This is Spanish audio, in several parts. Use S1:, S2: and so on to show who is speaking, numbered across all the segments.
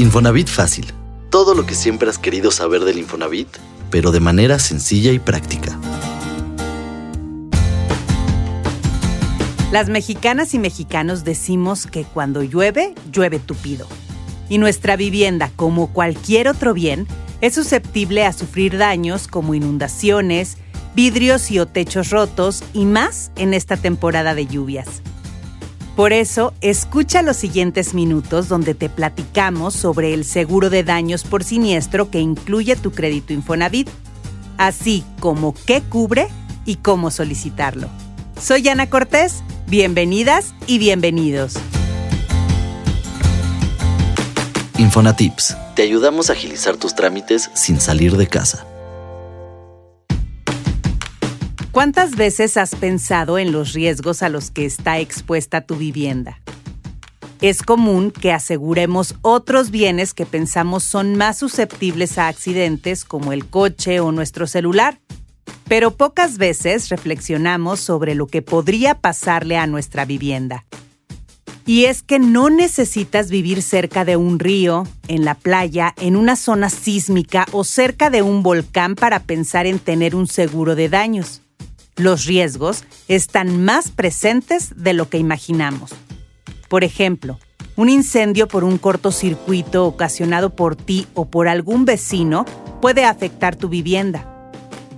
S1: Infonavit Fácil. Todo lo que siempre has querido saber del Infonavit, pero de manera sencilla y práctica.
S2: Las mexicanas y mexicanos decimos que cuando llueve, llueve tupido. Y nuestra vivienda, como cualquier otro bien, es susceptible a sufrir daños como inundaciones, vidrios y o techos rotos y más en esta temporada de lluvias. Por eso, escucha los siguientes minutos donde te platicamos sobre el seguro de daños por siniestro que incluye tu crédito Infonavit, así como qué cubre y cómo solicitarlo. Soy Ana Cortés, bienvenidas y bienvenidos.
S1: Infonatips. Te ayudamos a agilizar tus trámites sin salir de casa.
S2: ¿Cuántas veces has pensado en los riesgos a los que está expuesta tu vivienda? Es común que aseguremos otros bienes que pensamos son más susceptibles a accidentes como el coche o nuestro celular, pero pocas veces reflexionamos sobre lo que podría pasarle a nuestra vivienda. Y es que no necesitas vivir cerca de un río, en la playa, en una zona sísmica o cerca de un volcán para pensar en tener un seguro de daños los riesgos están más presentes de lo que imaginamos. Por ejemplo, un incendio por un cortocircuito ocasionado por ti o por algún vecino puede afectar tu vivienda.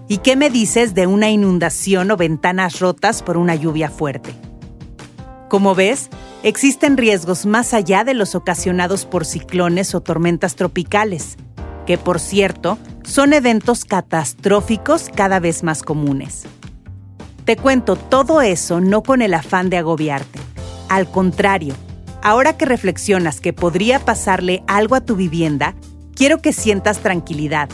S2: ¿Y qué me dices de una inundación o ventanas rotas por una lluvia fuerte? Como ves, existen riesgos más allá de los ocasionados por ciclones o tormentas tropicales, que por cierto son eventos catastróficos cada vez más comunes. Te cuento todo eso no con el afán de agobiarte. Al contrario, ahora que reflexionas que podría pasarle algo a tu vivienda, quiero que sientas tranquilidad.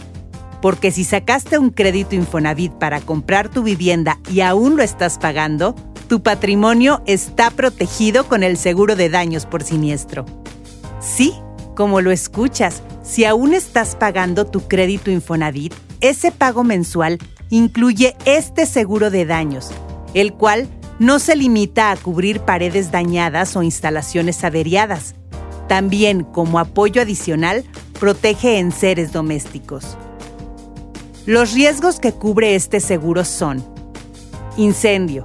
S2: Porque si sacaste un crédito Infonavit para comprar tu vivienda y aún lo estás pagando, tu patrimonio está protegido con el seguro de daños por siniestro. Sí, como lo escuchas, si aún estás pagando tu crédito Infonavit, ese pago mensual incluye este seguro de daños, el cual no se limita a cubrir paredes dañadas o instalaciones averiadas. También, como apoyo adicional, protege en seres domésticos. Los riesgos que cubre este seguro son incendio,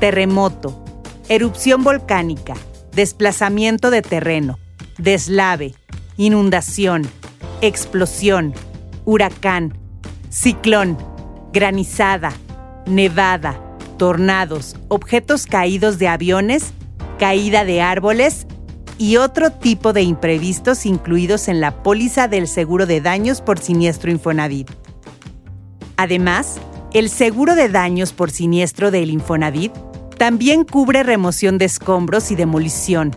S2: terremoto, erupción volcánica, desplazamiento de terreno, deslave, inundación, explosión, huracán, ciclón, granizada, nevada, tornados, objetos caídos de aviones, caída de árboles y otro tipo de imprevistos incluidos en la póliza del seguro de daños por siniestro Infonavit. Además, el seguro de daños por siniestro del Infonavit también cubre remoción de escombros y demolición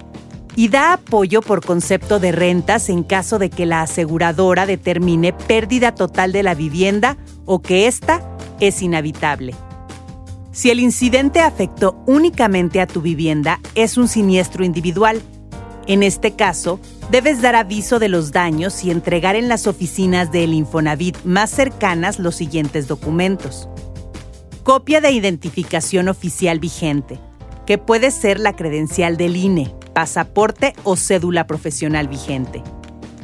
S2: y da apoyo por concepto de rentas en caso de que la aseguradora determine pérdida total de la vivienda o que ésta es inhabitable. Si el incidente afectó únicamente a tu vivienda, es un siniestro individual. En este caso, debes dar aviso de los daños y entregar en las oficinas del Infonavit más cercanas los siguientes documentos. Copia de identificación oficial vigente, que puede ser la credencial del INE, pasaporte o cédula profesional vigente.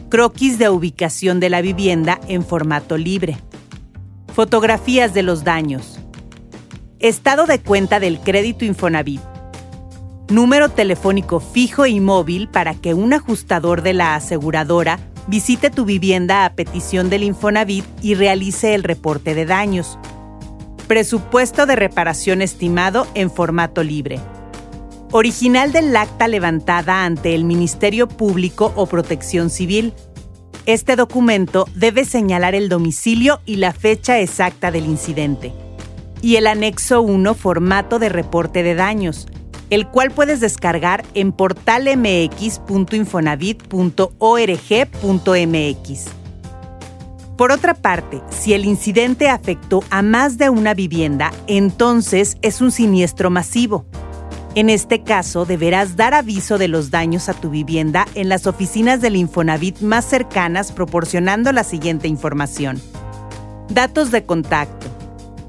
S2: Croquis de ubicación de la vivienda en formato libre Fotografías de los daños. Estado de cuenta del crédito Infonavit. Número telefónico fijo y móvil para que un ajustador de la aseguradora visite tu vivienda a petición del Infonavit y realice el reporte de daños. Presupuesto de reparación estimado en formato libre. Original del acta levantada ante el Ministerio Público o Protección Civil este documento debe señalar el domicilio y la fecha exacta del incidente. Y el anexo 1 formato de reporte de daños, el cual puedes descargar en portalmx.infonavit.org.mx. Por otra parte, si el incidente afectó a más de una vivienda, entonces es un siniestro masivo en este caso, deberás dar aviso de los daños a tu vivienda en las oficinas del Infonavit más cercanas proporcionando la siguiente información. Datos de contacto.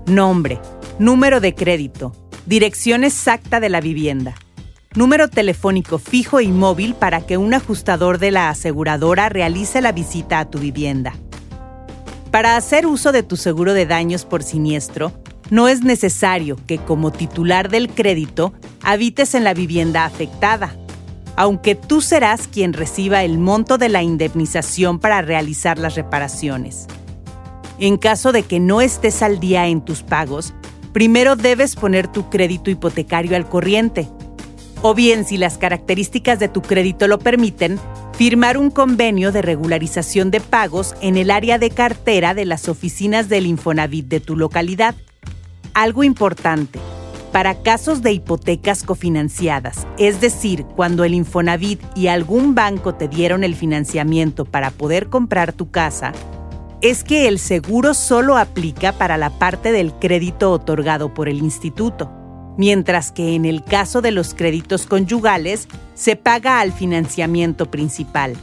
S2: Nombre. Número de crédito. Dirección exacta de la vivienda. número telefónico fijo y móvil para que un ajustador de la aseguradora realice la visita a tu vivienda. Para hacer uso de tu seguro de daños por siniestro, no es necesario que como titular del crédito habites en la vivienda afectada, aunque tú serás quien reciba el monto de la indemnización para realizar las reparaciones. En caso de que no estés al día en tus pagos, primero debes poner tu crédito hipotecario al corriente. O bien, si las características de tu crédito lo permiten, firmar un convenio de regularización de pagos en el área de cartera de las oficinas del Infonavit de tu localidad. Algo importante. Para casos de hipotecas cofinanciadas, es decir, cuando el Infonavit y algún banco te dieron el financiamiento para poder comprar tu casa, es que el seguro solo aplica para la parte del crédito otorgado por el instituto, mientras que en el caso de los créditos conyugales se paga al financiamiento principal.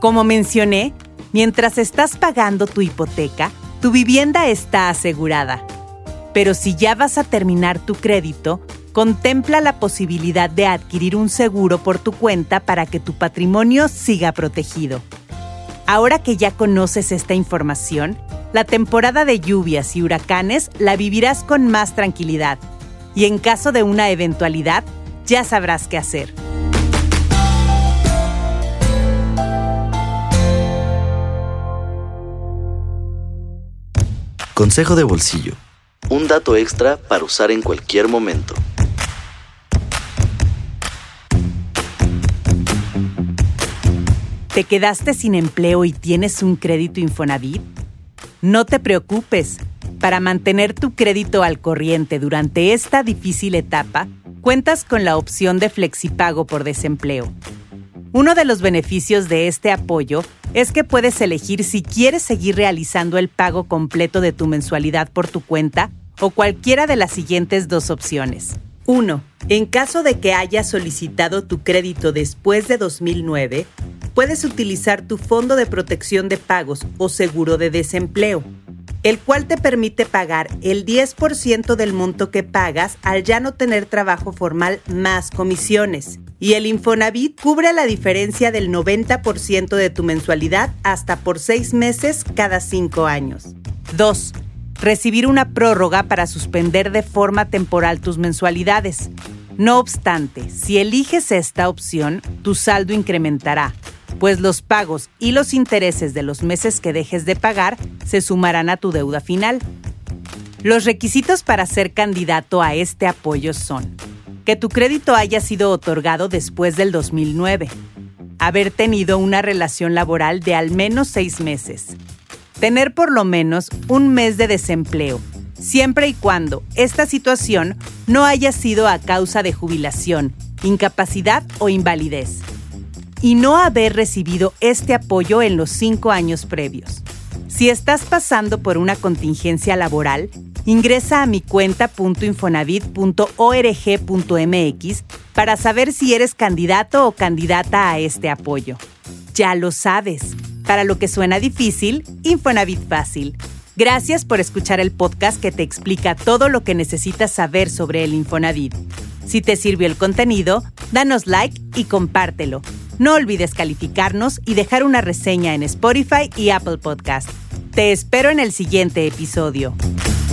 S2: Como mencioné, mientras estás pagando tu hipoteca, tu vivienda está asegurada. Pero si ya vas a terminar tu crédito, contempla la posibilidad de adquirir un seguro por tu cuenta para que tu patrimonio siga protegido. Ahora que ya conoces esta información, la temporada de lluvias y huracanes la vivirás con más tranquilidad y en caso de una eventualidad ya sabrás qué hacer.
S1: Consejo de bolsillo. Un dato extra para usar en cualquier momento.
S2: ¿Te quedaste sin empleo y tienes un crédito Infonavit? No te preocupes. Para mantener tu crédito al corriente durante esta difícil etapa, cuentas con la opción de flexipago por desempleo. Uno de los beneficios de este apoyo es que puedes elegir si quieres seguir realizando el pago completo de tu mensualidad por tu cuenta o cualquiera de las siguientes dos opciones. 1. En caso de que hayas solicitado tu crédito después de 2009, puedes utilizar tu Fondo de Protección de Pagos o Seguro de Desempleo, el cual te permite pagar el 10% del monto que pagas al ya no tener trabajo formal más comisiones. Y el Infonavit cubre la diferencia del 90% de tu mensualidad hasta por 6 meses cada 5 años. 2 recibir una prórroga para suspender de forma temporal tus mensualidades. No obstante, si eliges esta opción, tu saldo incrementará, pues los pagos y los intereses de los meses que dejes de pagar se sumarán a tu deuda final. Los requisitos para ser candidato a este apoyo son que tu crédito haya sido otorgado después del 2009, haber tenido una relación laboral de al menos seis meses, tener por lo menos un mes de desempleo, siempre y cuando esta situación no haya sido a causa de jubilación, incapacidad o invalidez. Y no haber recibido este apoyo en los cinco años previos. Si estás pasando por una contingencia laboral, ingresa a mi cuenta.infonavit.org.mx para saber si eres candidato o candidata a este apoyo. Ya lo sabes. Para lo que suena difícil, Infonavit fácil. Gracias por escuchar el podcast que te explica todo lo que necesitas saber sobre el Infonavit. Si te sirvió el contenido, danos like y compártelo. No olvides calificarnos y dejar una reseña en Spotify y Apple Podcast. Te espero en el siguiente episodio.